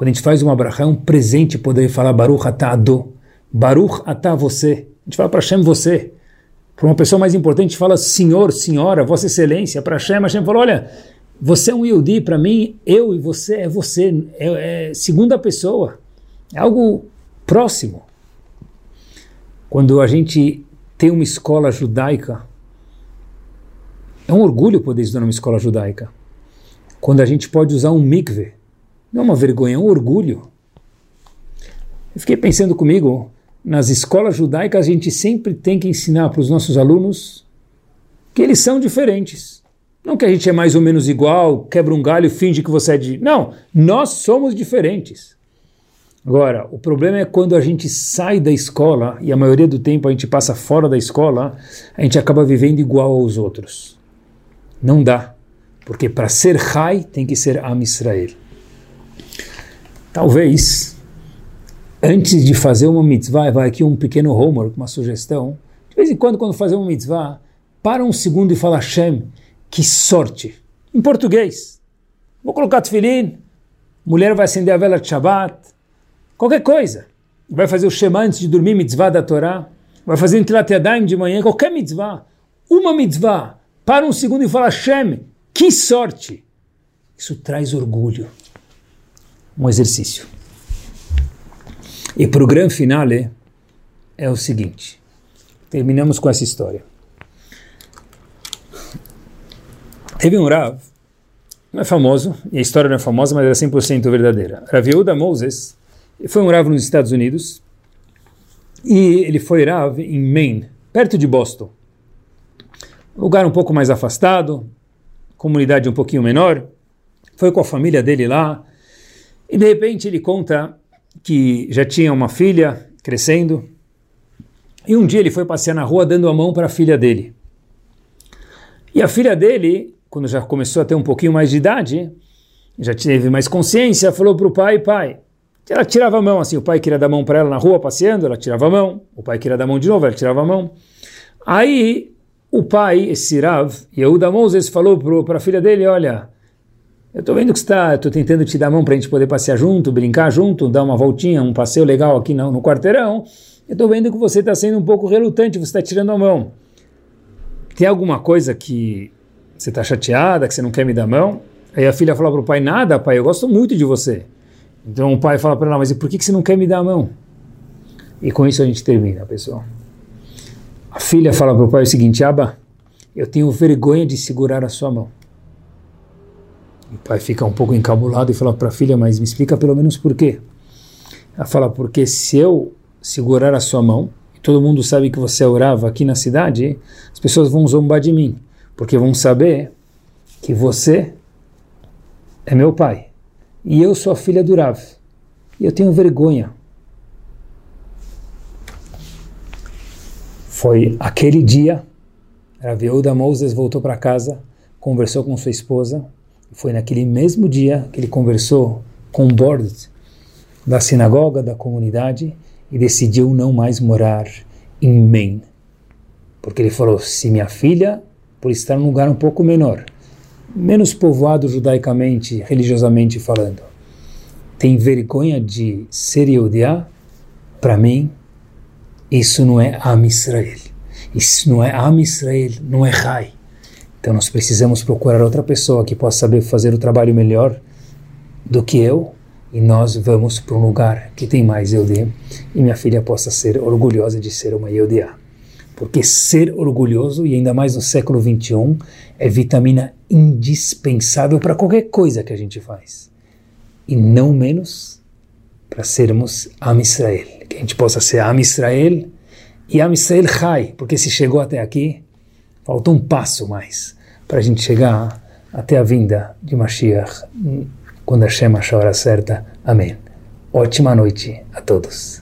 Quando a gente faz uma brachá, é um presente poder falar Baruch atah ado. Baruch atah você. A gente fala para Hashem você. Para uma pessoa mais importante, a gente fala Senhor, Senhora, Vossa Excelência. Para Hashem, Hashem fala, olha, você é um Yehudi, para mim, eu e você é você. É, é segunda pessoa. É algo próximo. Quando a gente tem uma escola judaica, é um orgulho poder estudar numa escola judaica. Quando a gente pode usar um mikveh, não é uma vergonha, é um orgulho. Eu fiquei pensando comigo, nas escolas judaicas a gente sempre tem que ensinar para os nossos alunos que eles são diferentes. Não que a gente é mais ou menos igual, quebra um galho e finge que você é de. Não, nós somos diferentes. Agora, o problema é quando a gente sai da escola, e a maioria do tempo a gente passa fora da escola, a gente acaba vivendo igual aos outros. Não dá. Porque para ser Rai tem que ser Am Israel. Talvez, antes de fazer uma mitzvah, vai aqui um pequeno homework, uma sugestão. De vez em quando, quando fazer uma mitzvah, para um segundo e fala Hashem, que sorte. Em português. Vou colocar tefilim, mulher vai acender a vela de Shabbat, qualquer coisa. Vai fazer o Shema antes de dormir, mitzvah da Torá. Vai fazer Ntilat Yadayim de manhã, qualquer mitzvah. Uma mitzvah. Para um segundo e fala Hashem, que sorte. Isso traz orgulho um exercício. E para o grande finale é o seguinte: terminamos com essa história. Teve um Rav, não é famoso, e a história não é famosa, mas era 100% verdadeira. Rav Yehuda Moses foi um Rav nos Estados Unidos e ele foi Rav em Maine, perto de Boston. lugar um pouco mais afastado, comunidade um pouquinho menor, foi com a família dele lá, e de repente ele conta que já tinha uma filha crescendo, e um dia ele foi passear na rua dando a mão para a filha dele. E a filha dele, quando já começou a ter um pouquinho mais de idade, já teve mais consciência, falou para o pai, pai, ela tirava a mão assim, o pai queria dar a mão para ela na rua passeando, ela tirava a mão, o pai queria dar a mão de novo, ela tirava a mão. Aí o pai, esse Rav, Yehuda Moses, falou para a filha dele, olha, eu estou vendo que está, estou tentando te dar a mão para a gente poder passear junto, brincar junto, dar uma voltinha, um passeio legal aqui no, no quarteirão, eu estou vendo que você está sendo um pouco relutante, você está tirando a mão. Tem alguma coisa que você está chateada, que você não quer me dar a mão? Aí a filha fala para o pai, nada pai, eu gosto muito de você. Então o pai fala para ela, mas e por que, que você não quer me dar a mão? E com isso a gente termina, pessoal. A filha fala para o pai o seguinte, Aba, eu tenho vergonha de segurar a sua mão. O pai fica um pouco encabulado e fala para a filha, mas me explica pelo menos por quê. Ela fala, porque se eu segurar a sua mão, e todo mundo sabe que você orava aqui na cidade, as pessoas vão zombar de mim, porque vão saber que você é meu pai e eu sou a filha do Rav. E eu tenho vergonha. Foi aquele dia, Rav Yehuda Moses voltou para casa, conversou com sua esposa, foi naquele mesmo dia que ele conversou com o board da sinagoga, da comunidade, e decidiu não mais morar em Maine. Porque ele falou, se minha filha, por estar num lugar um pouco menor, menos povoado judaicamente, religiosamente falando, tem vergonha de ser Yehudiá, para mim, isso não é Am Israel. Isso não é Am Israel, não é Rai. Então nós precisamos procurar outra pessoa que possa saber fazer o trabalho melhor do que eu e nós vamos para um lugar que tem mais Yehudiá e minha filha possa ser orgulhosa de ser uma Yehudiá. Porque ser orgulhoso, e ainda mais no século XXI, é vitamina indispensável para qualquer coisa que a gente faz. E não menos para sermos Am Israel. Que a gente possa ser Am Israel e Am Israel Chai, porque se chegou até aqui, falta um passo mais para a gente chegar até a vinda de Mashiach, quando Hashem achar a hora certa. Amém. Ótima noite a todos.